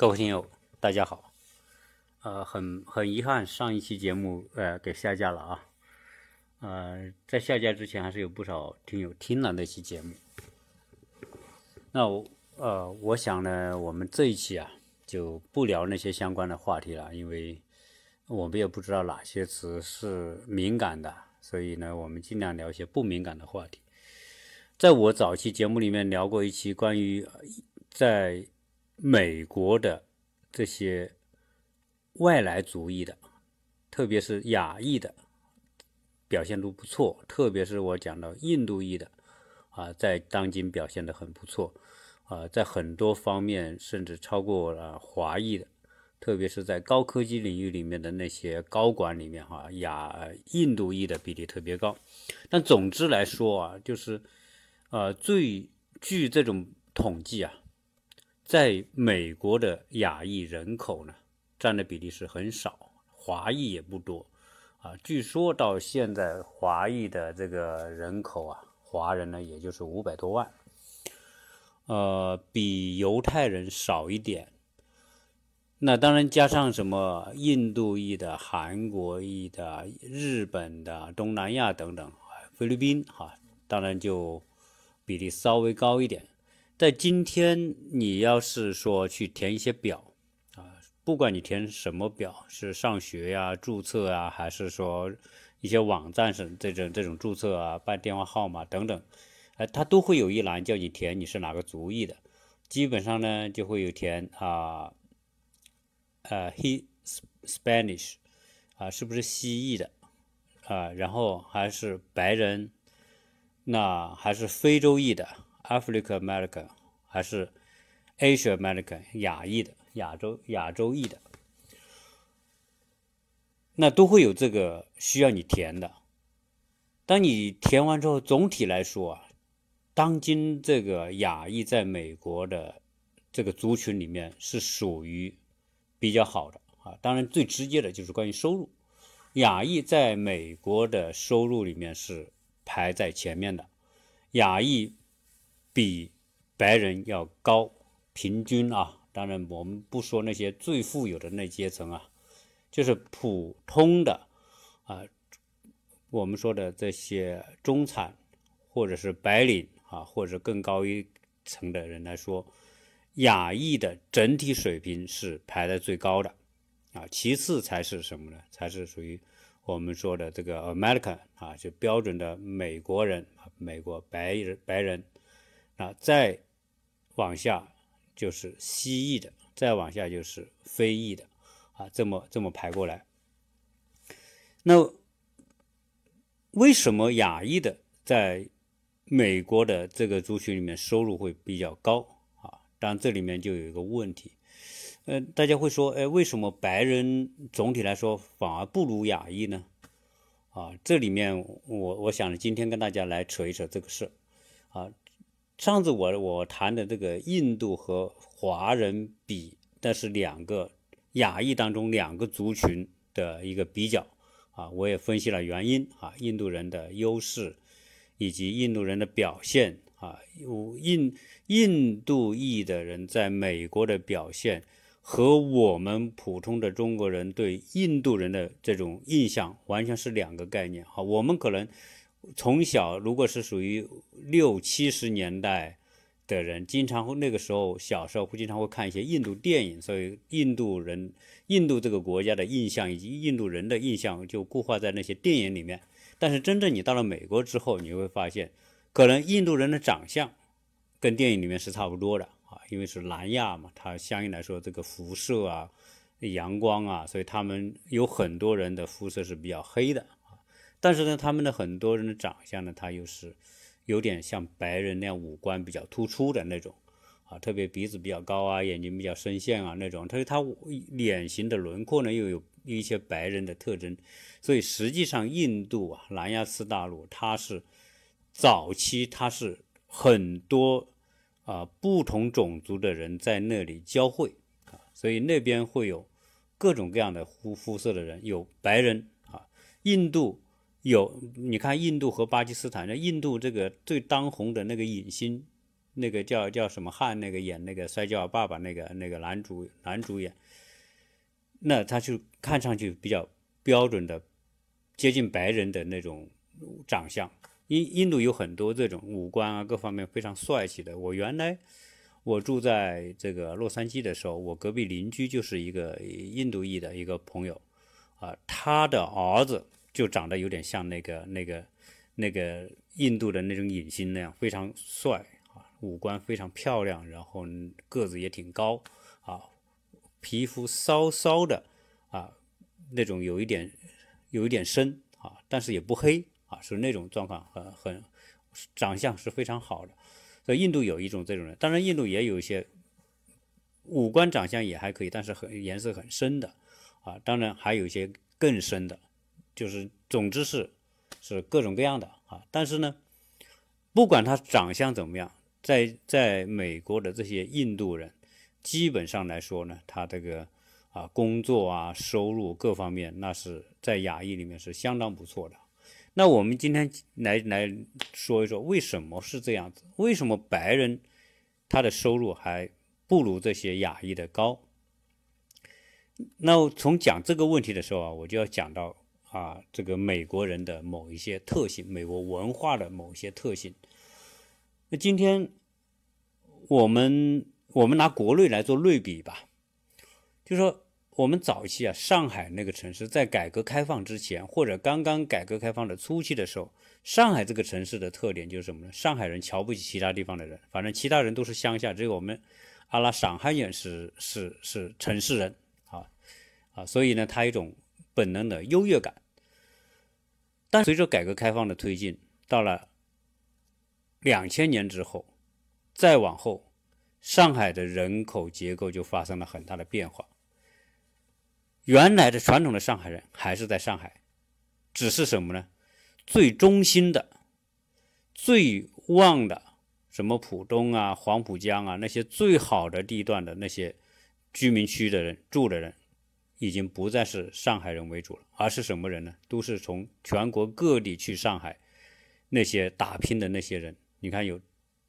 各位听友，大家好。呃，很很遗憾，上一期节目呃给下架了啊。呃，在下架之前，还是有不少听友听了那期节目。那我呃，我想呢，我们这一期啊，就不聊那些相关的话题了，因为我们也不知道哪些词是敏感的，所以呢，我们尽量聊一些不敏感的话题。在我早期节目里面聊过一期关于在美国的这些。外来族裔的，特别是亚裔的，表现都不错。特别是我讲到印度裔的，啊，在当今表现的很不错，啊，在很多方面甚至超过了华裔的。特别是在高科技领域里面的那些高管里面，哈，亚印度裔的比例特别高。但总之来说啊，就是，呃，最据这种统计啊，在美国的亚裔人口呢。占的比例是很少，华裔也不多，啊，据说到现在华裔的这个人口啊，华人呢也就是五百多万，呃，比犹太人少一点。那当然加上什么印度裔的、韩国裔的、日本的、东南亚等等，菲律宾哈，当然就比例稍微高一点。在今天，你要是说去填一些表。啊不管你填什么表，是上学呀、注册啊，还是说一些网站上这种这种注册啊、办电话号码等等，哎，它都会有一栏叫你填你是哪个族裔的。基本上呢，就会有填啊，呃，he Spanish 啊，是不是西裔的啊？然后还是白人，那还是非洲裔的 African American，还是 Asia American 亚裔的。亚洲亚洲裔的，那都会有这个需要你填的。当你填完之后，总体来说啊，当今这个亚裔在美国的这个族群里面是属于比较好的啊。当然，最直接的就是关于收入，亚裔在美国的收入里面是排在前面的，亚裔比白人要高，平均啊。当然，我们不说那些最富有的那阶层啊，就是普通的啊，我们说的这些中产或者是白领啊，或者更高一层的人来说，亚裔的整体水平是排在最高的啊，其次才是什么呢？才是属于我们说的这个 America 啊，就标准的美国人，美国白人白人啊，再往下。就是西裔的，再往下就是非裔的，啊，这么这么排过来。那为什么亚裔的在美国的这个族群里面收入会比较高啊？当然这里面就有一个问题，呃，大家会说，哎，为什么白人总体来说反而不如亚裔呢？啊，这里面我我想今天跟大家来扯一扯这个事，啊。上次我我谈的这个印度和华人比，那是两个亚裔当中两个族群的一个比较啊，我也分析了原因啊，印度人的优势以及印度人的表现啊，印印度裔的人在美国的表现和我们普通的中国人对印度人的这种印象完全是两个概念啊，我们可能。从小，如果是属于六七十年代的人，经常会那个时候小时候会经常会看一些印度电影，所以印度人、印度这个国家的印象以及印度人的印象就固化在那些电影里面。但是真正你到了美国之后，你会发现，可能印度人的长相跟电影里面是差不多的啊，因为是南亚嘛，它相应来说这个辐射啊、阳光啊，所以他们有很多人的肤色是比较黑的。但是呢，他们的很多人的长相呢，他又是有点像白人那样五官比较突出的那种啊，特别鼻子比较高啊，眼睛比较深陷啊那种。他他脸型的轮廓呢，又有一些白人的特征。所以实际上，印度啊，南亚次大陆，它是早期它是很多啊不同种族的人在那里交汇啊，所以那边会有各种各样的肤肤色的人，有白人啊，印度。有，你看印度和巴基斯坦，那印度这个最当红的那个影星，那个叫叫什么汉那个演那个摔跤爸爸那个那个男主男主演，那他就看上去比较标准的接近白人的那种长相。印印度有很多这种五官啊各方面非常帅气的。我原来我住在这个洛杉矶的时候，我隔壁邻居就是一个印度裔的一个朋友，啊，他的儿子就长得有点像那个那个那个印度的那种影星那样，非常帅啊，五官非常漂亮，然后个子也挺高啊，皮肤稍稍的啊那种有一点有一点深啊，但是也不黑。啊，是那种状况，很很长相是非常好的。所以印度有一种这种人，当然印度也有一些五官长相也还可以，但是很颜色很深的啊。当然还有一些更深的，就是总之是是各种各样的啊。但是呢，不管他长相怎么样，在在美国的这些印度人，基本上来说呢，他这个啊工作啊收入各方面，那是在亚裔里面是相当不错的。那我们今天来来说一说，为什么是这样子？为什么白人他的收入还不如这些亚裔的高？那从讲这个问题的时候啊，我就要讲到啊，这个美国人的某一些特性，美国文化的某一些特性。那今天我们我们拿国内来做类比吧，就说。我们早期啊，上海那个城市在改革开放之前，或者刚刚改革开放的初期的时候，上海这个城市的特点就是什么呢？上海人瞧不起其他地方的人，反正其他人都是乡下，只有我们阿拉上海人是是是城市人啊啊，所以呢，他一种本能的优越感。但随着改革开放的推进，到了两千年之后，再往后，上海的人口结构就发生了很大的变化。原来的传统的上海人还是在上海，只是什么呢？最中心的、最旺的，什么浦东啊、黄浦江啊那些最好的地段的那些居民区的人住的人，已经不再是上海人为主了，而是什么人呢？都是从全国各地去上海那些打拼的那些人。你看，有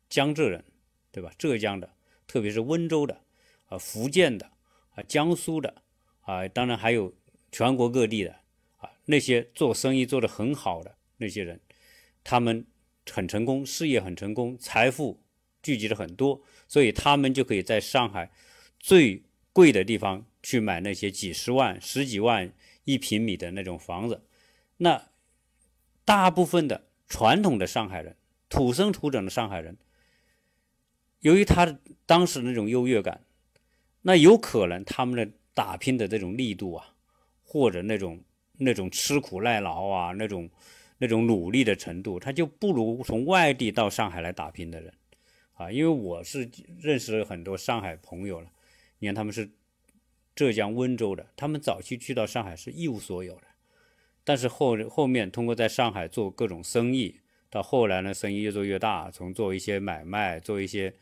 江浙人，对吧？浙江的，特别是温州的，啊，福建的，啊，江苏的。啊，当然还有全国各地的啊，那些做生意做得很好的那些人，他们很成功，事业很成功，财富聚集了很多，所以他们就可以在上海最贵的地方去买那些几十万、十几万一平米的那种房子。那大部分的传统的上海人，土生土长的上海人，由于他当时那种优越感，那有可能他们的。打拼的这种力度啊，或者那种那种吃苦耐劳啊，那种那种努力的程度，他就不如从外地到上海来打拼的人啊。因为我是认识了很多上海朋友了，你看他们是浙江温州的，他们早期去到上海是一无所有的，但是后后面通过在上海做各种生意，到后来呢，生意越做越大，从做一些买卖，做一些。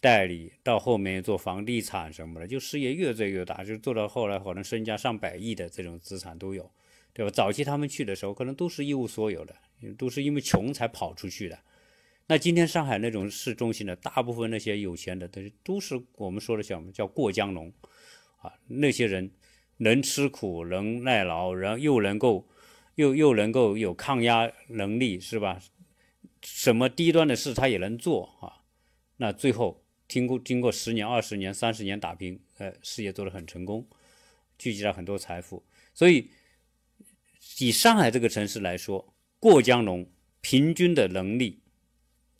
代理到后面做房地产什么的，就事业越做越大，就做到后来可能身家上百亿的这种资产都有，对吧？早期他们去的时候，可能都是一无所有的，都是因为穷才跑出去的。那今天上海那种市中心的大部分那些有钱的，都是都是我们说的叫什么叫过江龙啊？那些人能吃苦，能耐劳，然后又能够又又能够有抗压能力，是吧？什么低端的事他也能做啊？那最后。经过经过十年、二十年、三十年打拼，呃，事业做得很成功，聚集了很多财富。所以，以上海这个城市来说，过江龙平均的能力、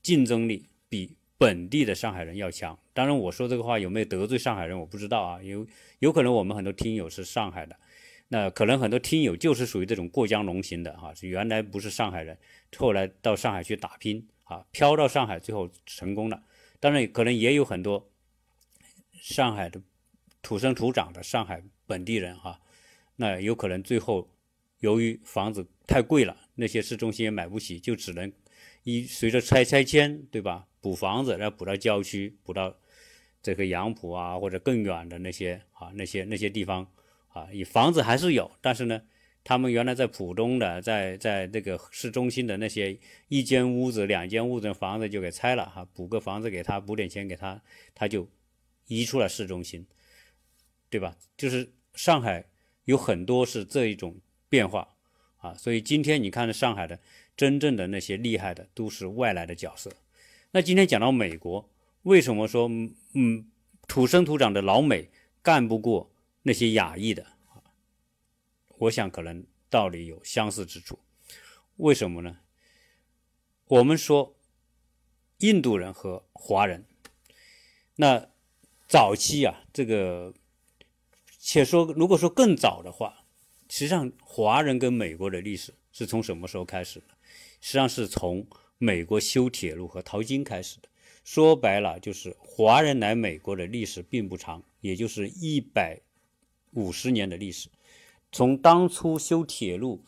竞争力比本地的上海人要强。当然，我说这个话有没有得罪上海人，我不知道啊。因为有可能我们很多听友是上海的，那可能很多听友就是属于这种过江龙型的哈，原来不是上海人，后来到上海去打拼啊，飘到上海，最后成功了。当然，可能也有很多上海的土生土长的上海本地人哈，那有可能最后由于房子太贵了，那些市中心也买不起，就只能一随着拆拆迁，对吧？补房子，然后补到郊区，补到这个杨浦啊或者更远的那些啊那些那些地方啊，以房子还是有，但是呢，他们原来在浦东的，在在这个市中心的那些一间屋子、两间屋子的房子就给拆了哈，补个房子给他，补点钱给他，他就移出了市中心，对吧？就是上海有很多是这一种变化啊，所以今天你看上海的真正的那些厉害的都是外来的角色。那今天讲到美国，为什么说嗯土生土长的老美干不过那些亚裔的？我想可能道理有相似之处，为什么呢？我们说印度人和华人，那早期啊，这个且说如果说更早的话，实际上华人跟美国的历史是从什么时候开始的？实际上是从美国修铁路和淘金开始的。说白了，就是华人来美国的历史并不长，也就是一百五十年的历史。从当初修铁路，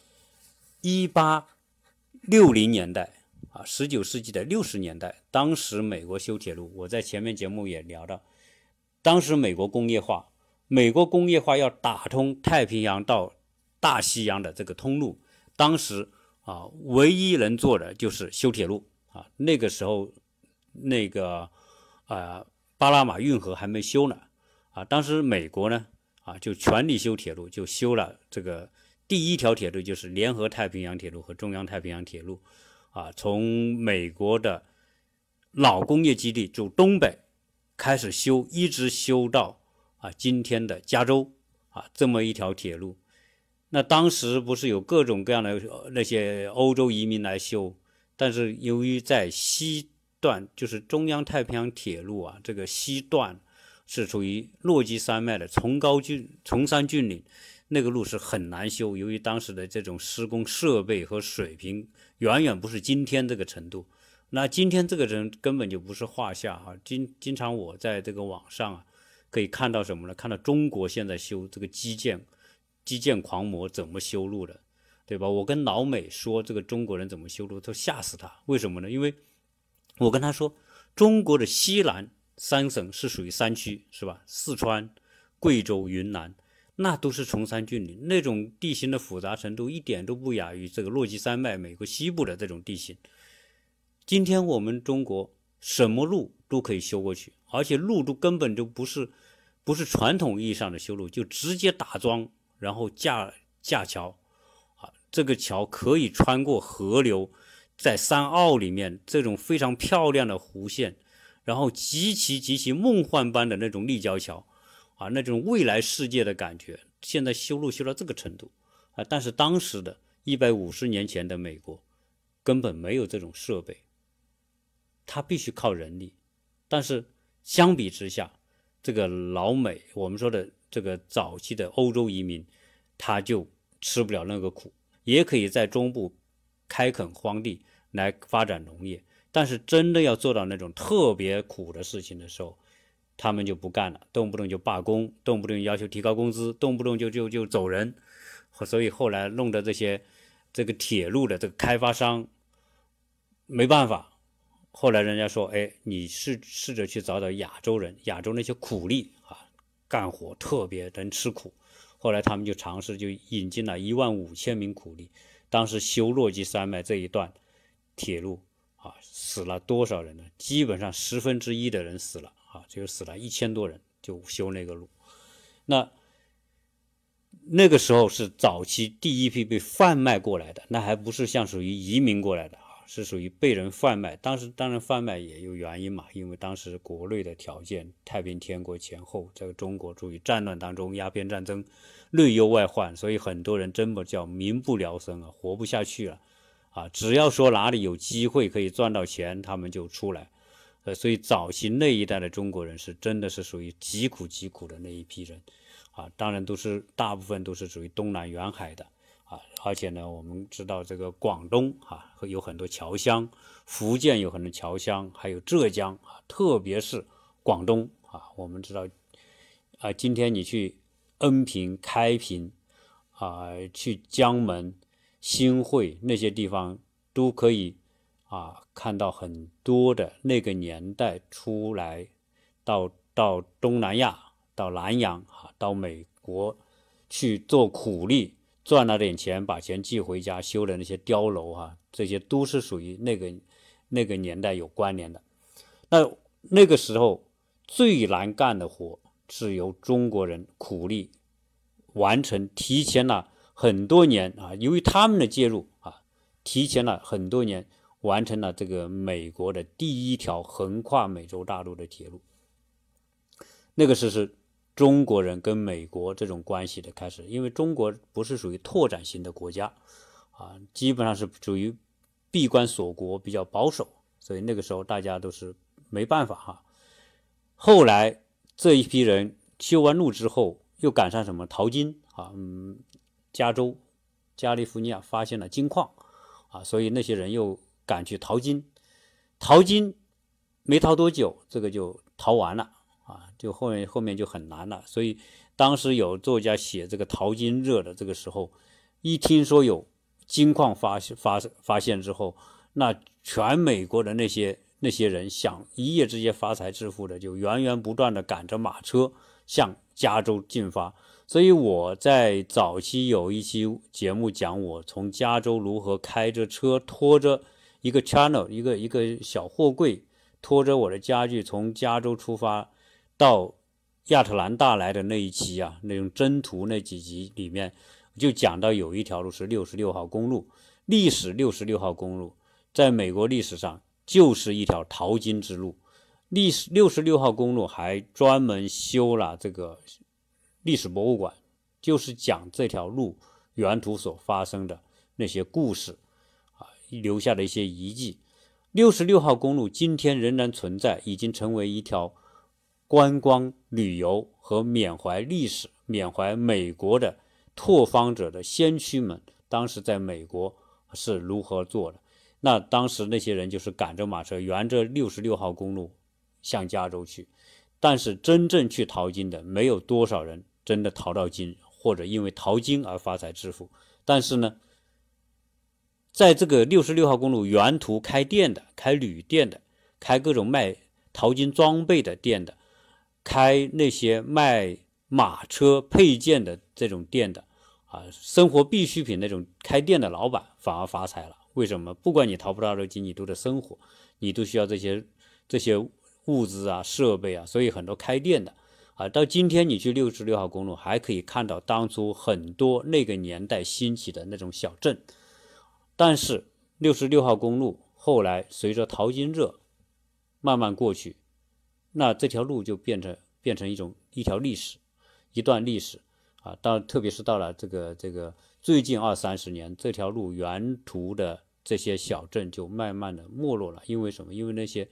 一八六零年代啊，十九世纪的六十年代，当时美国修铁路，我在前面节目也聊到，当时美国工业化，美国工业化要打通太平洋到大西洋的这个通路，当时啊，唯一能做的就是修铁路啊。那个时候，那个啊，巴拿马运河还没修呢啊，当时美国呢。啊，就全力修铁路，就修了这个第一条铁路，就是联合太平洋铁路和中央太平洋铁路。啊，从美国的老工业基地就东北开始修，一直修到啊今天的加州啊这么一条铁路。那当时不是有各种各样的那些欧洲移民来修，但是由于在西段，就是中央太平洋铁路啊这个西段。是处于落基山脉的崇高峻崇山峻岭，那个路是很难修，由于当时的这种施工设备和水平远远不是今天这个程度。那今天这个人根本就不是话下哈。经经常我在这个网上啊，可以看到什么呢？看到中国现在修这个基建，基建狂魔怎么修路的，对吧？我跟老美说这个中国人怎么修路，都吓死他。为什么呢？因为我跟他说，中国的西南。三省是属于山区，是吧？四川、贵州、云南，那都是崇山峻岭，那种地形的复杂程度一点都不亚于这个落基山脉美国西部的这种地形。今天我们中国什么路都可以修过去，而且路都根本就不是不是传统意义上的修路，就直接打桩，然后架架桥，啊，这个桥可以穿过河流，在山坳里面这种非常漂亮的弧线。然后极其极其梦幻般的那种立交桥，啊，那种未来世界的感觉。现在修路修到这个程度，啊，但是当时的一百五十年前的美国根本没有这种设备，他必须靠人力。但是相比之下，这个老美，我们说的这个早期的欧洲移民，他就吃不了那个苦，也可以在中部开垦荒地来发展农业。但是真的要做到那种特别苦的事情的时候，他们就不干了，动不动就罢工，动不动要求提高工资，动不动就就就走人。所以后来弄得这些这个铁路的这个开发商没办法。后来人家说：“哎，你试试着去找找亚洲人，亚洲那些苦力啊，干活特别能吃苦。”后来他们就尝试就引进了一万五千名苦力，当时修洛基山脉这一段铁路。啊，死了多少人呢？基本上十分之一的人死了啊，就死了一千多人，就修那个路。那那个时候是早期第一批被贩卖过来的，那还不是像属于移民过来的，是属于被人贩卖。当时当然贩卖也有原因嘛，因为当时国内的条件，太平天国前后，这个中国处于战乱当中，鸦片战争，内忧外患，所以很多人真的叫民不聊生啊，活不下去了。啊，只要说哪里有机会可以赚到钱，他们就出来。呃，所以早期那一代的中国人是真的是属于极苦极苦的那一批人。啊，当然都是大部分都是属于东南沿海的。啊，而且呢，我们知道这个广东啊有很多侨乡，福建有很多侨乡，还有浙江啊，特别是广东啊，我们知道啊，今天你去恩平、开平啊，去江门。新会那些地方都可以啊，看到很多的那个年代出来，到到东南亚、到南洋啊、到美国去做苦力，赚了点钱，把钱寄回家修的那些碉楼啊，这些都是属于那个那个年代有关联的。那那个时候最难干的活是由中国人苦力完成，提前了很多年啊，由于他们的介入啊，提前了很多年完成了这个美国的第一条横跨美洲大陆的铁路。那个时是中国人跟美国这种关系的开始，因为中国不是属于拓展型的国家，啊，基本上是属于闭关锁国，比较保守，所以那个时候大家都是没办法哈。后来这一批人修完路之后，又赶上什么淘金啊，嗯，加州、加利福尼亚发现了金矿，啊，所以那些人又赶去淘金，淘金没淘多久，这个就淘完了。啊，就后面后面就很难了，所以当时有作家写这个淘金热的这个时候，一听说有金矿发发发现之后，那全美国的那些那些人想一夜之间发财致富的，就源源不断的赶着马车向加州进发。所以我在早期有一期节目讲我从加州如何开着车拖着一个 channel 一个一个小货柜，拖着我的家具从加州出发。到亚特兰大来的那一期啊，那种征途那几集里面，就讲到有一条路是六十六号公路，历史六十六号公路在美国历史上就是一条淘金之路。历史六十六号公路还专门修了这个历史博物馆，就是讲这条路沿途所发生的那些故事啊，留下的一些遗迹。六十六号公路今天仍然存在，已经成为一条。观光旅游和缅怀历史、缅怀美国的拓荒者的先驱们，当时在美国是如何做的？那当时那些人就是赶着马车，沿着六十六号公路向加州去。但是真正去淘金的，没有多少人真的淘到金，或者因为淘金而发财致富。但是呢，在这个六十六号公路沿途开店的、开旅店的、开各种卖淘金装备的店的。开那些卖马车配件的这种店的，啊，生活必需品那种开店的老板反而发财了。为什么？不管你淘不淘到金，你都得生活，你都需要这些这些物资啊、设备啊。所以很多开店的，啊，到今天你去六十六号公路，还可以看到当初很多那个年代兴起的那种小镇。但是六十六号公路后来随着淘金热慢慢过去。那这条路就变成变成一种一条历史，一段历史啊。到特别是到了这个这个最近二三十年，这条路原途的这些小镇就慢慢的没落了。因为什么？因为那些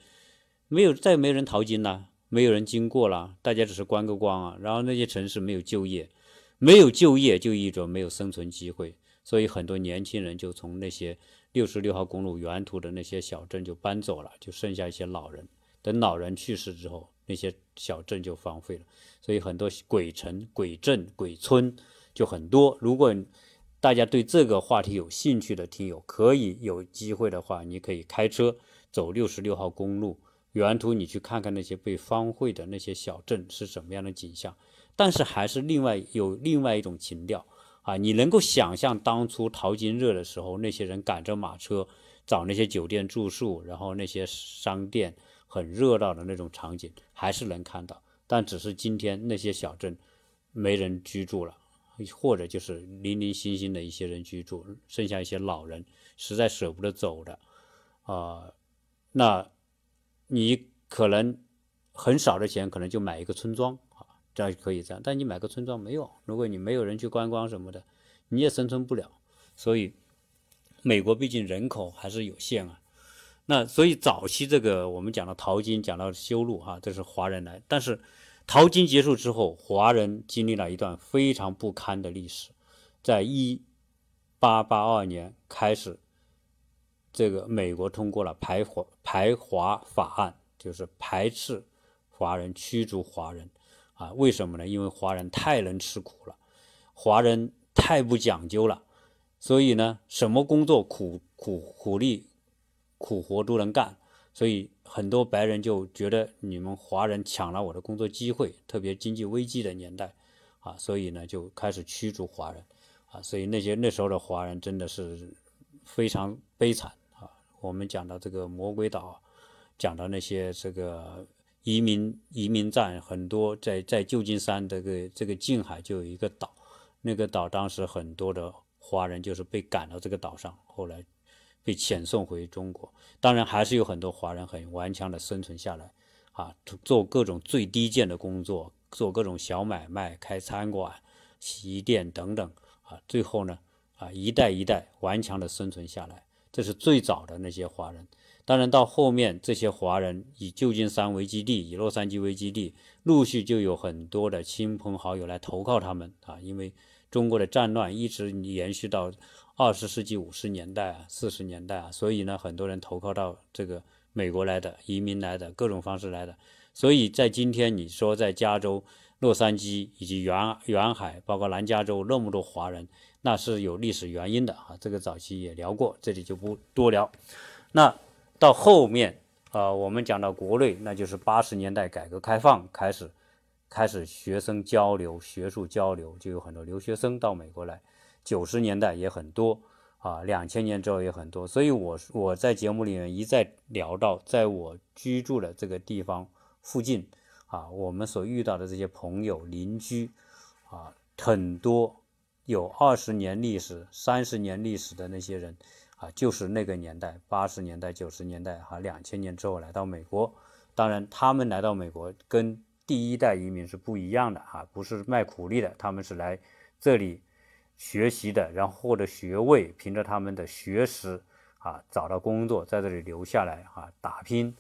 没有再没人淘金了，没有人经过了，大家只是观个光啊。然后那些城市没有就业，没有就业就意味着没有生存机会，所以很多年轻人就从那些六十六号公路原途的那些小镇就搬走了，就剩下一些老人。等老人去世之后，那些小镇就荒废了，所以很多鬼城、鬼镇、鬼村就很多。如果大家对这个话题有兴趣的听友，可以有机会的话，你可以开车走六十六号公路，沿途你去看看那些被荒废的那些小镇是什么样的景象。但是还是另外有另外一种情调啊，你能够想象当初淘金热的时候，那些人赶着马车找那些酒店住宿，然后那些商店。很热闹的那种场景还是能看到，但只是今天那些小镇没人居住了，或者就是零零星星的一些人居住，剩下一些老人实在舍不得走的啊。那你可能很少的钱，可能就买一个村庄啊，这样可以这样。但你买个村庄没有，如果你没有人去观光什么的，你也生存不了。所以美国毕竟人口还是有限啊。那所以早期这个我们讲到淘金，讲到修路哈，这是华人来。但是淘金结束之后，华人经历了一段非常不堪的历史。在一八八二年开始，这个美国通过了排华排华法案，就是排斥华人、驱逐华人啊？为什么呢？因为华人太能吃苦了，华人太不讲究了，所以呢，什么工作苦苦苦力。苦活都能干，所以很多白人就觉得你们华人抢了我的工作机会，特别经济危机的年代，啊，所以呢就开始驱逐华人，啊，所以那些那时候的华人真的是非常悲惨啊。我们讲到这个魔鬼岛，讲到那些这个移民移民站，很多在在旧金山这个这个近海就有一个岛，那个岛当时很多的华人就是被赶到这个岛上，后来被遣送回中国。当然还是有很多华人很顽强的生存下来，啊，做各种最低贱的工作，做各种小买卖，开餐馆、洗衣店等等。啊，最后呢，啊，一代一代顽强的生存下来，这是最早的那些华人。当然，到后面这些华人以旧金山为基地，以洛杉矶为基地，陆续就有很多的亲朋好友来投靠他们啊。因为中国的战乱一直延续到二十世纪五十年代啊、四十年代啊，所以呢，很多人投靠到这个美国来的，移民来的，各种方式来的。所以在今天，你说在加州。洛杉矶以及远远海，包括南加州那么多华人，那是有历史原因的啊。这个早期也聊过，这里就不多聊。那到后面啊，我们讲到国内，那就是八十年代改革开放开始，开始学生交流、学术交流，就有很多留学生到美国来。九十年代也很多啊，两千年之后也很多。所以，我我在节目里面一再聊到，在我居住的这个地方附近。啊，我们所遇到的这些朋友、邻居，啊，很多有二十年历史、三十年历史的那些人，啊，就是那个年代，八十年代、九十年代，哈，两千年之后来到美国。当然，他们来到美国跟第一代移民是不一样的，哈，不是卖苦力的，他们是来这里学习的，然后获得学位，凭着他们的学识，啊，找到工作，在这里留下来，啊，打拼。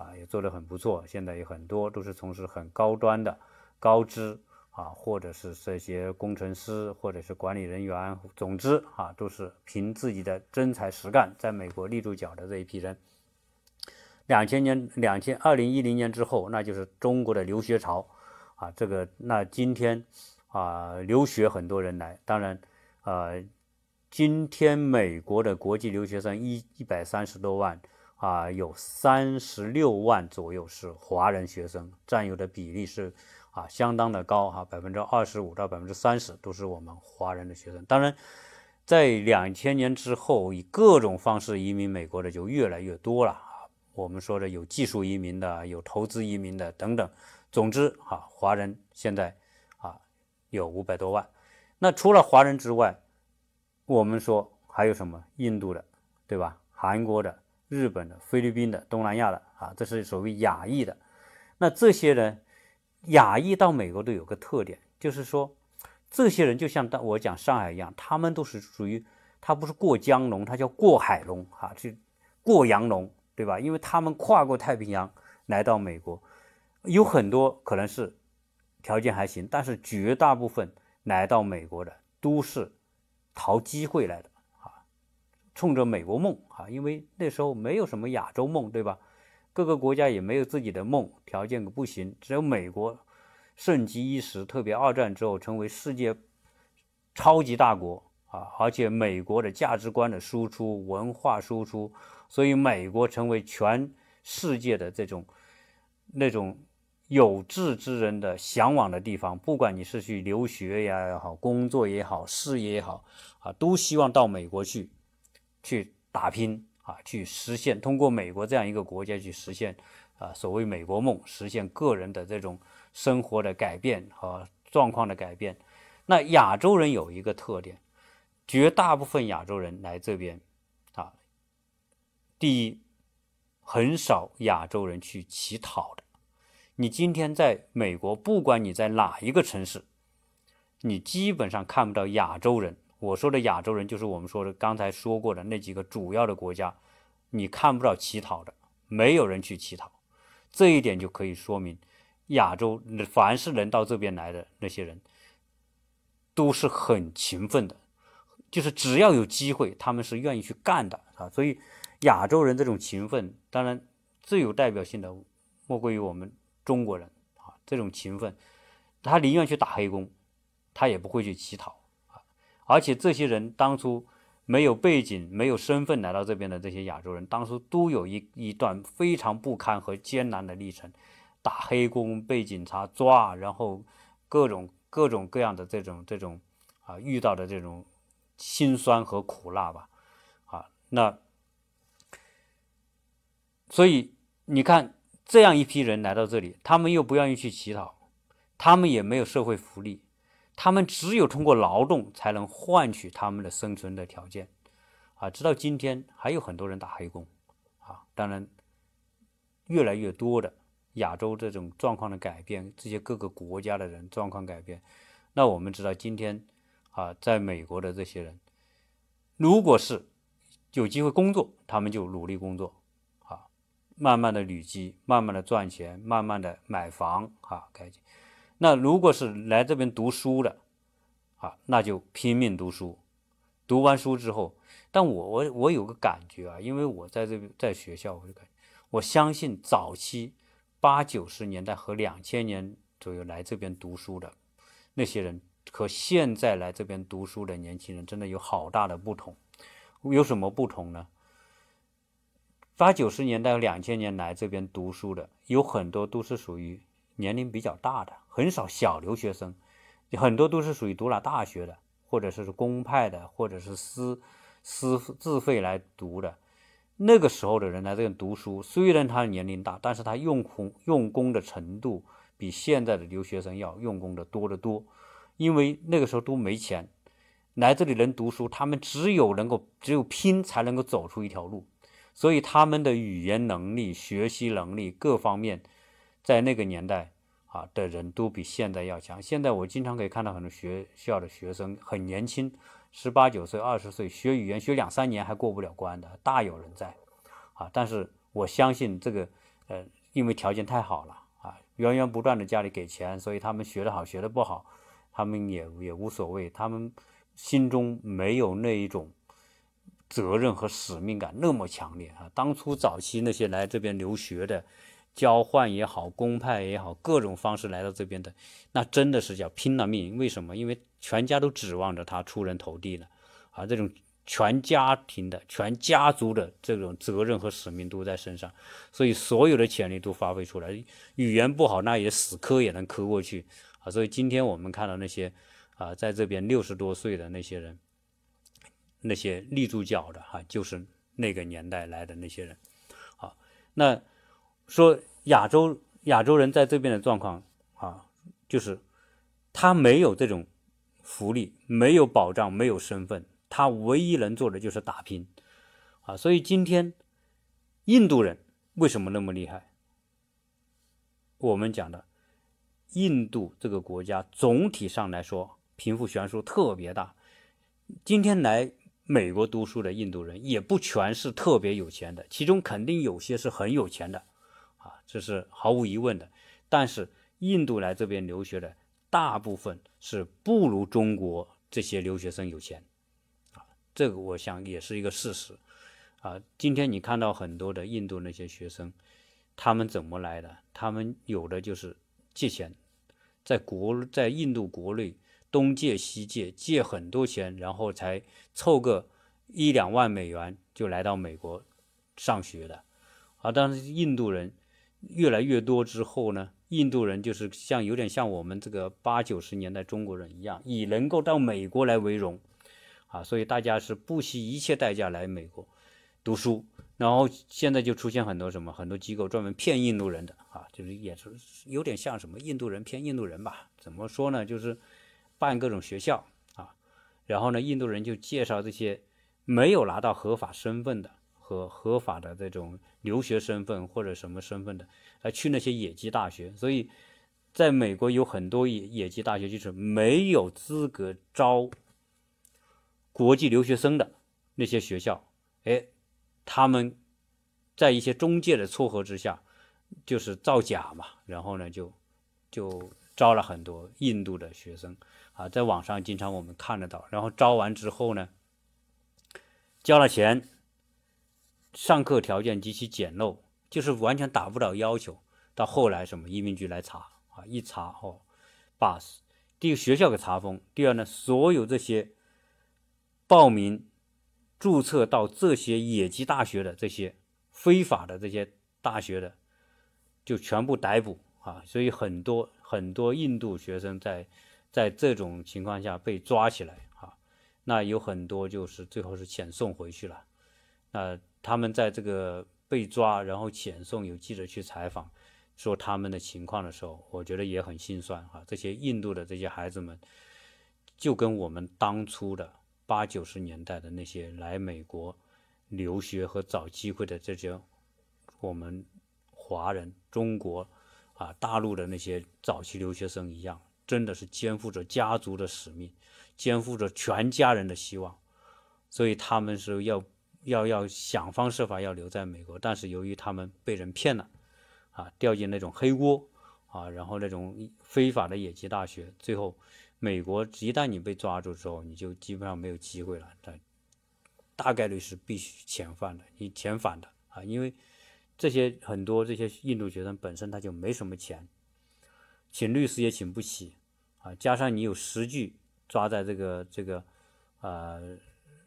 啊，也做得很不错。现在有很多都是从事很高端的、高知啊，或者是这些工程师，或者是管理人员。总之啊，都是凭自己的真才实干，在美国立住脚的这一批人。两千年、两千二零一零年之后，那就是中国的留学潮啊。这个那今天啊，留学很多人来，当然呃，今天美国的国际留学生一一百三十多万。啊，有三十六万左右是华人学生，占有的比例是啊相当的高哈，百分之二十五到百分之三十都是我们华人的学生。当然，在两千年之后，以各种方式移民美国的就越来越多了啊。我们说的有技术移民的，有投资移民的等等。总之啊，华人现在有五百多万。那除了华人之外，我们说还有什么？印度的，对吧？韩国的。日本的、菲律宾的、东南亚的啊，这是所谓亚裔的。那这些人，亚裔到美国都有个特点，就是说，这些人就像当我讲上海一样，他们都是属于他不是过江龙，他叫过海龙啊，就过洋龙，对吧？因为他们跨过太平洋来到美国，有很多可能是条件还行，但是绝大部分来到美国的都是淘机会来的啊。冲着美国梦啊，因为那时候没有什么亚洲梦，对吧？各个国家也没有自己的梦，条件不行，只有美国盛极一时，特别二战之后成为世界超级大国啊，而且美国的价值观的输出、文化输出，所以美国成为全世界的这种那种有志之人的向往的地方。不管你是去留学呀也好，工作也好，事业也好啊，都希望到美国去。去打拼啊，去实现通过美国这样一个国家去实现啊，所谓美国梦，实现个人的这种生活的改变和状况的改变。那亚洲人有一个特点，绝大部分亚洲人来这边啊，第一，很少亚洲人去乞讨的。你今天在美国，不管你在哪一个城市，你基本上看不到亚洲人。我说的亚洲人，就是我们说的刚才说过的那几个主要的国家，你看不到乞讨的，没有人去乞讨，这一点就可以说明，亚洲凡是能到这边来的那些人，都是很勤奋的，就是只要有机会，他们是愿意去干的啊。所以亚洲人这种勤奋，当然最有代表性的莫过于我们中国人啊，这种勤奋，他宁愿去打黑工，他也不会去乞讨啊。而且这些人当初没有背景、没有身份来到这边的这些亚洲人，当初都有一一段非常不堪和艰难的历程，打黑工被警察抓，然后各种各种各样的这种这种啊遇到的这种辛酸和苦辣吧，啊，那所以你看这样一批人来到这里，他们又不愿意去乞讨，他们也没有社会福利，他们只有通过劳动才能换取他们的生存的条件，啊，直到今天还有很多人打黑工，啊，当然越来越多的亚洲这种状况的改变，这些各个国家的人状况改变，那我们知道今天。啊，在美国的这些人，如果是有机会工作，他们就努力工作，慢慢的累积，慢慢的赚钱，慢慢的买房，啊，开。那如果是来这边读书的，啊，那就拼命读书，读完书之后，但我我我有个感觉啊，因为我在这边在学校，我就感，我相信早期八九十年代和两千年左右来这边读书的那些人。和现在来这边读书的年轻人真的有好大的不同，有什么不同呢？八九十年代、两千年来这边读书的有很多都是属于年龄比较大的，很少小留学生，很多都是属于读了大学的，或者是公派的，或者是私私自费来读的。那个时候的人来这边读书，虽然他年龄大，但是他用功用功的程度比现在的留学生要用功的多得多。因为那个时候都没钱，来这里能读书，他们只有能够只有拼才能够走出一条路，所以他们的语言能力、学习能力各方面，在那个年代啊的人都比现在要强。现在我经常可以看到很多学校的学生很年轻，十八九岁、二十岁学语言学两三年还过不了关的，大有人在啊。但是我相信这个呃，因为条件太好了啊，源源不断的家里给钱，所以他们学得好，学得不好。他们也也无所谓，他们心中没有那一种责任和使命感那么强烈啊。当初早期那些来这边留学的，交换也好，公派也好，各种方式来到这边的，那真的是叫拼了命。为什么？因为全家都指望着他出人头地了啊！这种全家庭的、全家族的这种责任和使命都在身上，所以所有的潜力都发挥出来。语言不好，那也死磕也能磕过去。啊，所以今天我们看到那些啊，在这边六十多岁的那些人，那些立住脚的哈，就是那个年代来的那些人。好，那说亚洲亚洲人在这边的状况啊，就是他没有这种福利，没有保障，没有身份，他唯一能做的就是打拼。啊，所以今天印度人为什么那么厉害？我们讲的。印度这个国家总体上来说贫富悬殊特别大。今天来美国读书的印度人也不全是特别有钱的，其中肯定有些是很有钱的，啊，这是毫无疑问的。但是印度来这边留学的大部分是不如中国这些留学生有钱，啊，这个我想也是一个事实。啊，今天你看到很多的印度那些学生，他们怎么来的？他们有的就是借钱。在国在印度国内东借西借，借很多钱，然后才凑个一两万美元就来到美国上学的，啊，但是印度人越来越多之后呢，印度人就是像有点像我们这个八九十年代中国人一样，以能够到美国来为荣，啊，所以大家是不惜一切代价来美国读书。然后现在就出现很多什么很多机构专门骗印度人的啊，就是也是有点像什么印度人骗印度人吧？怎么说呢？就是办各种学校啊，然后呢，印度人就介绍这些没有拿到合法身份的和合法的这种留学身份或者什么身份的，来去那些野鸡大学。所以在美国有很多野野鸡大学就是没有资格招国际留学生的那些学校，哎。他们在一些中介的撮合之下，就是造假嘛，然后呢，就就招了很多印度的学生啊，在网上经常我们看得到。然后招完之后呢，交了钱，上课条件极其简陋，就是完全达不到要求。到后来什么移民局来查啊，一查哦，bus，第一学校给查封，第二呢，所有这些报名。注册到这些野鸡大学的这些非法的这些大学的，就全部逮捕啊！所以很多很多印度学生在在这种情况下被抓起来啊，那有很多就是最后是遣送回去了。那他们在这个被抓，然后遣送，有记者去采访，说他们的情况的时候，我觉得也很心酸啊。这些印度的这些孩子们，就跟我们当初的八九十年代的那些来美国留学和找机会的这些我们华人、中国啊大陆的那些早期留学生一样，真的是肩负着家族的使命，肩负着全家人的希望，所以他们是要。要要想方设法要留在美国，但是由于他们被人骗了，啊，掉进那种黑窝，啊，然后那种非法的野鸡大学，最后美国一旦你被抓住之后，你就基本上没有机会了，大概率是必须遣返的，你遣返的啊，因为这些很多这些印度学生本身他就没什么钱，请律师也请不起，啊，加上你有实据抓在这个这个呃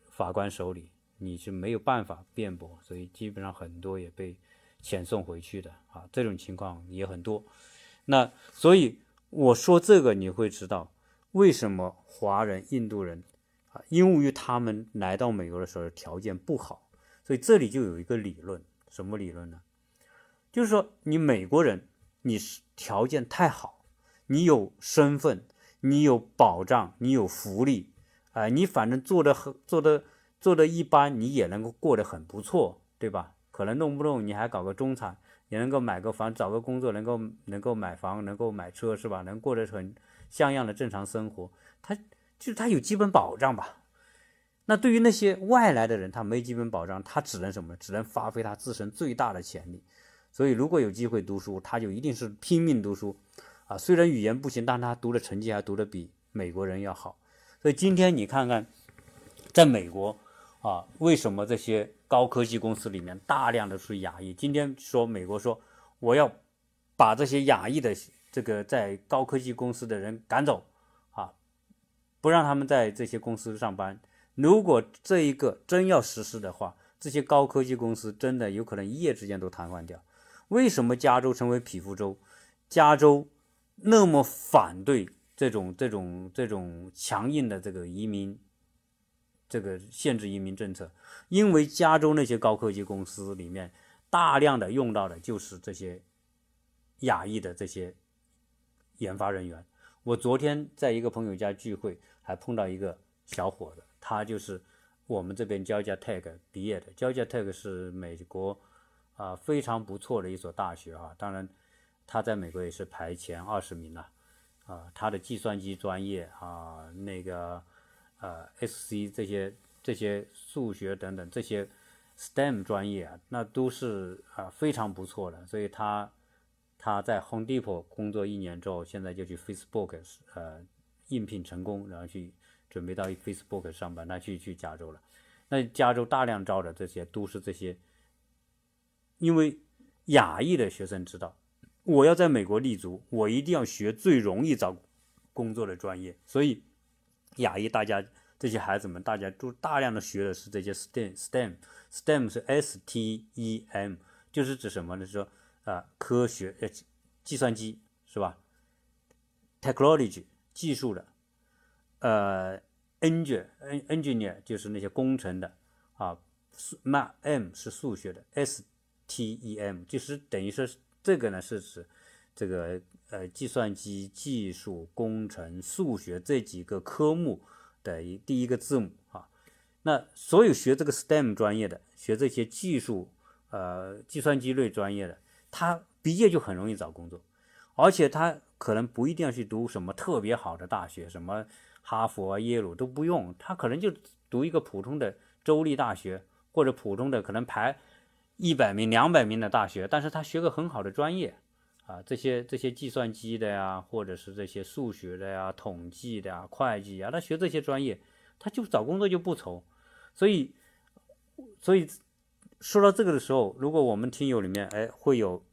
法官手里。你是没有办法辩驳，所以基本上很多也被遣送回去的啊，这种情况也很多。那所以我说这个，你会知道为什么华人、印度人啊，因为他们来到美国的时候条件不好，所以这里就有一个理论，什么理论呢？就是说你美国人，你是条件太好，你有身份，你有保障，你有福利，啊，你反正做的很做的。做的一般，你也能够过得很不错，对吧？可能弄不弄你还搞个中产，也能够买个房，找个工作，能够能够买房，能够买车，是吧？能过得很像样的正常生活，他就是他有基本保障吧？那对于那些外来的人，他没基本保障，他只能什么？只能发挥他自身最大的潜力。所以，如果有机会读书，他就一定是拼命读书啊！虽然语言不行，但他读的成绩还读得比美国人要好。所以今天你看看，在美国。啊，为什么这些高科技公司里面大量的是亚裔？今天说美国说我要把这些亚裔的这个在高科技公司的人赶走啊，不让他们在这些公司上班。如果这一个真要实施的话，这些高科技公司真的有可能一夜之间都瘫痪掉。为什么加州成为匹夫州？加州那么反对这种这种这种强硬的这个移民？这个限制移民政策，因为加州那些高科技公司里面大量的用到的就是这些亚裔的这些研发人员。我昨天在一个朋友家聚会，还碰到一个小伙子，他就是我们这边 Georgia Tech 毕业的。Georgia Tech 是美国啊非常不错的一所大学啊，当然他在美国也是排前二十名了啊。他的计算机专业啊那个。呃，SC 这些这些数学等等这些 STEM 专业啊，那都是啊非常不错的。所以他他在 Home Depot 工作一年之后，现在就去 Facebook 呃应聘成功，然后去准备到 Facebook 上班。他去去加州了。那加州大量招的这些都是这些，因为亚裔的学生知道，我要在美国立足，我一定要学最容易找工作的专业，所以。亚裔大家这些孩子们，大家都大量的学的是这些 STEM，STEM，STEM 是 S T E M，就是指什么呢？说啊，科学呃，计算机是吧？Technology 技术的，呃，Engineer，Engineer 就是那些工程的啊，那 M 是数学的，S T E M 就是等于说这个呢是指这个。呃，计算机技术、工程、数学这几个科目的一第一个字母啊，那所有学这个 STEM 专业的，学这些技术，呃，计算机类专业的，他毕业就很容易找工作，而且他可能不一定要去读什么特别好的大学，什么哈佛、耶鲁都不用，他可能就读一个普通的州立大学，或者普通的可能排一百名、两百名的大学，但是他学个很好的专业。啊，这些这些计算机的呀，或者是这些数学的呀、统计的呀、会计呀，他学这些专业，他就找工作就不愁。所以，所以说到这个的时候，如果我们听友里面哎会有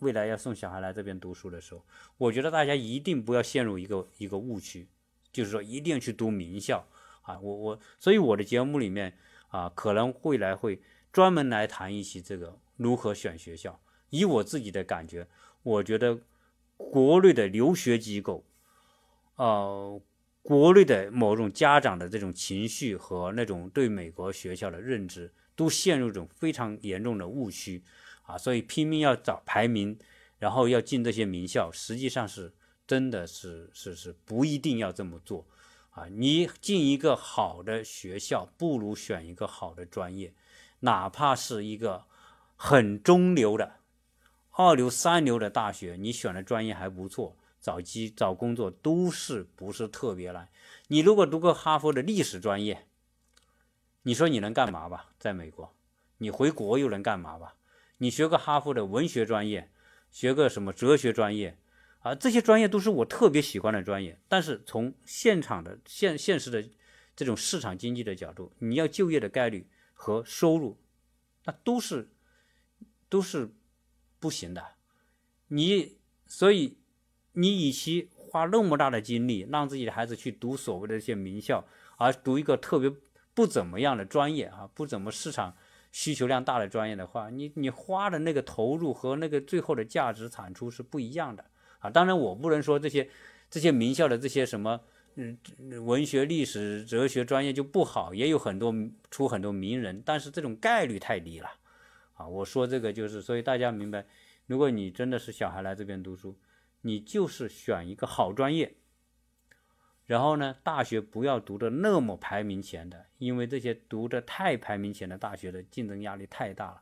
未来要送小孩来这边读书的时候，我觉得大家一定不要陷入一个一个误区，就是说一定去读名校啊。我我所以我的节目里面啊，可能未来会专门来谈一期这个如何选学校，以我自己的感觉。我觉得国内的留学机构，呃，国内的某种家长的这种情绪和那种对美国学校的认知，都陷入一种非常严重的误区啊，所以拼命要找排名，然后要进这些名校，实际上是真的是是是不一定要这么做啊。你进一个好的学校，不如选一个好的专业，哪怕是一个很中流的二流、三流的大学，你选的专业还不错。找机找工作都是不是特别难。你如果读个哈佛的历史专业，你说你能干嘛吧？在美国，你回国又能干嘛吧？你学个哈佛的文学专业，学个什么哲学专业啊？这些专业都是我特别喜欢的专业。但是从现场的现现实的这种市场经济的角度，你要就业的概率和收入，那都是都是不行的。你所以。你与其花那么大的精力让自己的孩子去读所谓的一些名校，而读一个特别不怎么样的专业啊，不怎么市场需求量大的专业的话，你你花的那个投入和那个最后的价值产出是不一样的啊。当然，我不能说这些这些名校的这些什么嗯文学、历史、哲学专业就不好，也有很多出很多名人，但是这种概率太低了啊。我说这个就是，所以大家明白，如果你真的是小孩来这边读书。你就是选一个好专业，然后呢，大学不要读的那么排名前的，因为这些读的太排名前的大学的竞争压力太大了，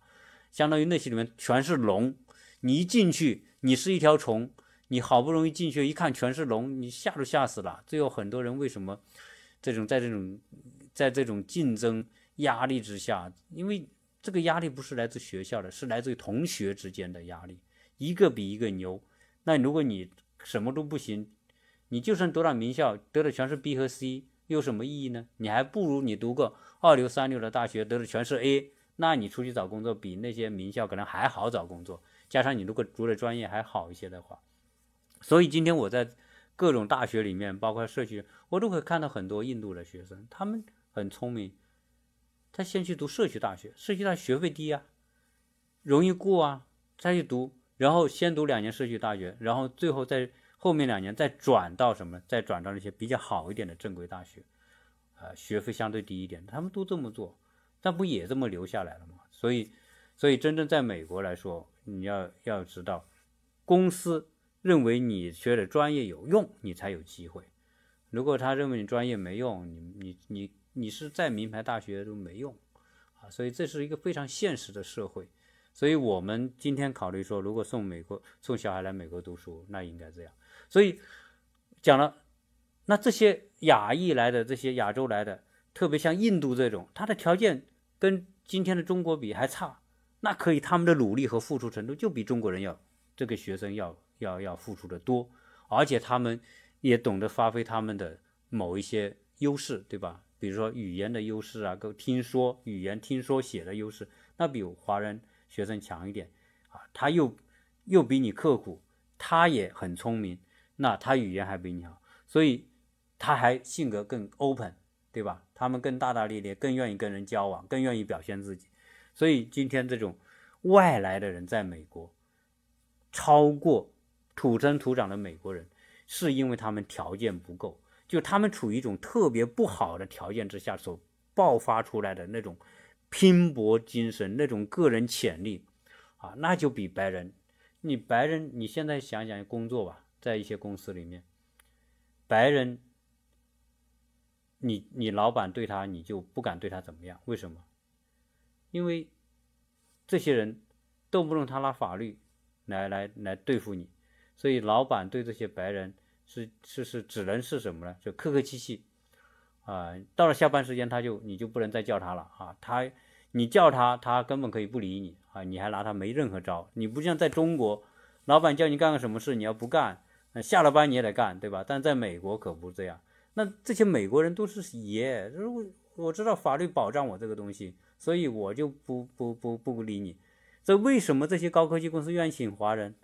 相当于那些里面全是龙，你一进去，你是一条虫，你好不容易进去一看全是龙，你吓都吓死了。最后很多人为什么这种在这种在这种竞争压力之下，因为这个压力不是来自学校的，是来自于同学之间的压力，一个比一个牛。那如果你什么都不行，你就算读了名校，得的全是 B 和 C，有什么意义呢？你还不如你读个二流、三流的大学，得的全是 A，那你出去找工作比那些名校可能还好找工作。加上你如果读的专业还好一些的话，所以今天我在各种大学里面，包括社区，我都会看到很多印度的学生，他们很聪明，他先去读社区大学，社区大学学费低啊，容易过啊，再去读。然后先读两年社区大学，然后最后在后面两年再转到什么？再转到那些比较好一点的正规大学，啊，学费相对低一点，他们都这么做，但不也这么留下来了吗？所以，所以真正在美国来说，你要要知道，公司认为你学的专业有用，你才有机会。如果他认为你专业没用，你你你你是在名牌大学都没用，啊，所以这是一个非常现实的社会。所以，我们今天考虑说，如果送美国送小孩来美国读书，那应该这样。所以讲了，那这些亚裔来的、这些亚洲来的，特别像印度这种，他的条件跟今天的中国比还差，那可以他们的努力和付出程度就比中国人要这个学生要要要付出的多，而且他们也懂得发挥他们的某一些优势，对吧？比如说语言的优势啊，够听说语言听说写的优势，那比华人。学生强一点，啊，他又又比你刻苦，他也很聪明，那他语言还比你好，所以他还性格更 open，对吧？他们更大大咧咧，更愿意跟人交往，更愿意表现自己。所以今天这种外来的人在美国超过土生土长的美国人，是因为他们条件不够，就他们处于一种特别不好的条件之下所爆发出来的那种。拼搏精神那种个人潜力啊，那就比白人。你白人，你现在想想工作吧，在一些公司里面，白人，你你老板对他，你就不敢对他怎么样？为什么？因为这些人动不动他拿法律来来来对付你，所以老板对这些白人是是是只能是什么呢？就客客气气。啊，到了下班时间，他就你就不能再叫他了啊！他，你叫他，他根本可以不理你啊！你还拿他没任何招。你不像在中国，老板叫你干个什么事，你要不干，那下了班你也得干，对吧？但在美国可不这样。那这些美国人都是爷，如果我知道法律保障我这个东西，所以我就不不不不理你。这为什么这些高科技公司愿意请华人？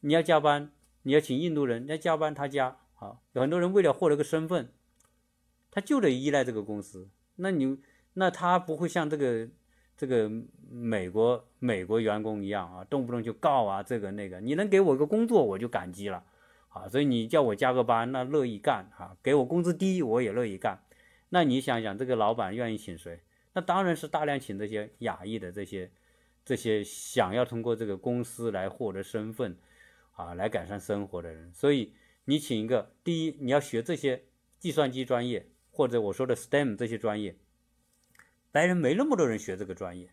你要加班，你要请印度人，要加班他加啊！有很多人为了获得个身份。他就得依赖这个公司，那你那他不会像这个这个美国美国员工一样啊，动不动就告啊这个那个。你能给我个工作，我就感激了，啊，所以你叫我加个班，那乐意干啊，给我工资低我也乐意干。那你想想，这个老板愿意请谁？那当然是大量请这些亚裔的这些这些想要通过这个公司来获得身份啊，来改善生活的人。所以你请一个，第一你要学这些计算机专业或者我说的 STEM 这些专业，白人没那么多人学这个专业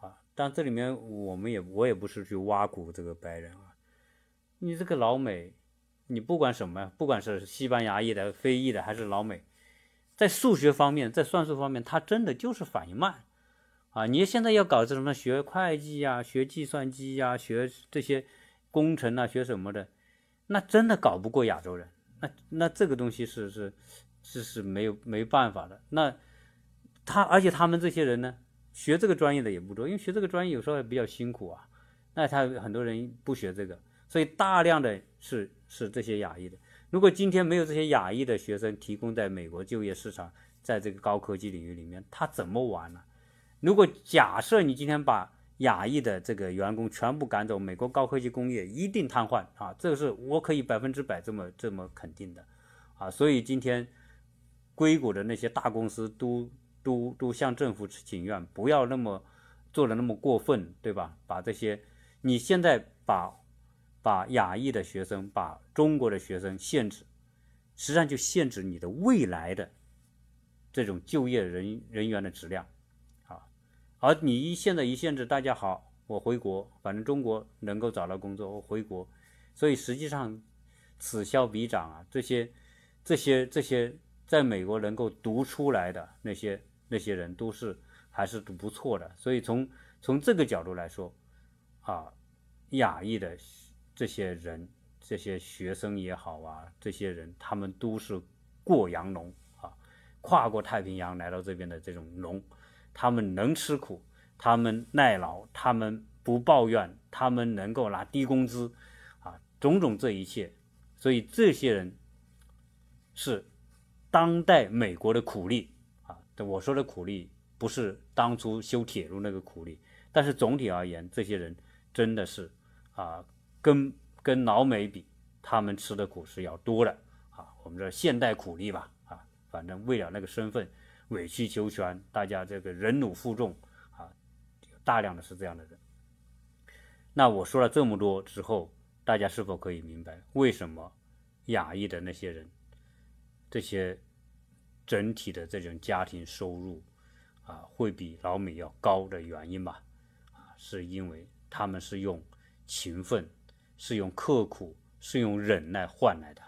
啊。但这里面我们也我也不是去挖苦这个白人啊，你这个老美。你不管什么，不管是西班牙裔的、非裔的，还是老美，在数学方面，在算术方面，他真的就是反应慢啊！你现在要搞这什么学会计呀、学计算机呀、学这些工程啊、学什么的，那真的搞不过亚洲人。那那这个东西是是是是没有没办法的。那他而且他们这些人呢，学这个专业的也不多，因为学这个专业有时候也比较辛苦啊。那他很多人不学这个。所以大量的是是这些亚裔的。如果今天没有这些亚裔的学生提供在美国就业市场，在这个高科技领域里面，他怎么玩呢？如果假设你今天把亚裔的这个员工全部赶走，美国高科技工业一定瘫痪啊！这个是我可以百分之百这么这么肯定的啊！所以今天硅谷的那些大公司都都都向政府请愿，不要那么做的那么过分，对吧？把这些你现在把。把亚裔的学生，把中国的学生限制，实际上就限制你的未来的这种就业人人员的质量，而你一现在一限制，大家好，我回国，反正中国能够找到工作，我回国，所以实际上此消彼长啊，这些这些这些在美国能够读出来的那些那些人都是还是不错的，所以从从这个角度来说，啊，亚裔的。这些人，这些学生也好啊，这些人他们都是过洋农啊，跨过太平洋来到这边的这种农，他们能吃苦，他们耐劳，他们不抱怨，他们能够拿低工资啊，种种这一切，所以这些人是当代美国的苦力啊。我说的苦力不是当初修铁路那个苦力，但是总体而言，这些人真的是啊。跟跟老美比，他们吃的苦是要多的啊。我们说现代苦力吧，啊，反正为了那个身份委曲求全，大家这个忍辱负重啊，大量的是这样的人。那我说了这么多之后，大家是否可以明白为什么亚裔的那些人，这些整体的这种家庭收入啊，会比老美要高的原因吧？啊，是因为他们是用勤奋。是用刻苦，是用忍耐换来的，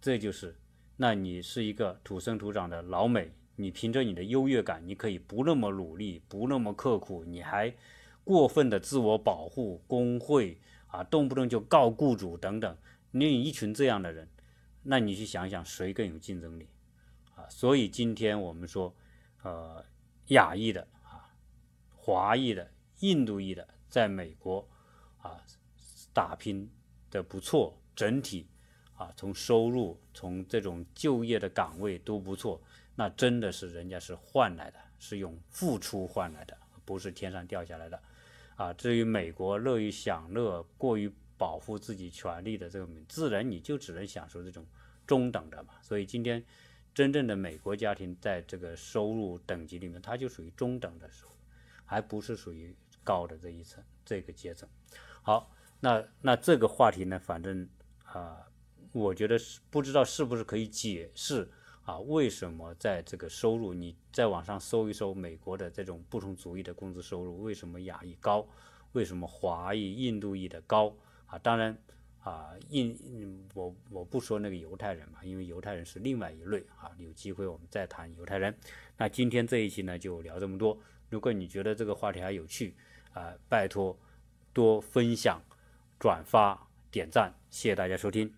这就是，那你是一个土生土长的老美，你凭着你的优越感，你可以不那么努力，不那么刻苦，你还过分的自我保护，工会啊，动不动就告雇主等等，你有一群这样的人，那你去想想谁更有竞争力啊？所以今天我们说，呃，亚裔的啊，华裔的，印度裔的，在美国啊。打拼的不错，整体啊，从收入，从这种就业的岗位都不错，那真的是人家是换来的，是用付出换来的，不是天上掉下来的，啊，至于美国乐于享乐，过于保护自己权利的这种，自然你就只能享受这种中等的嘛。所以今天真正的美国家庭在这个收入等级里面，它就属于中等的收入，还不是属于高的这一层这个阶层。好。那那这个话题呢？反正啊，我觉得是不知道是不是可以解释啊，为什么在这个收入，你在网上搜一搜美国的这种不同族裔的工资收入，为什么亚裔高，为什么华裔、印度裔的高啊？当然啊，印我我不说那个犹太人嘛，因为犹太人是另外一类啊。有机会我们再谈犹太人。那今天这一期呢，就聊这么多。如果你觉得这个话题还有趣啊，拜托多分享。转发点赞，谢谢大家收听。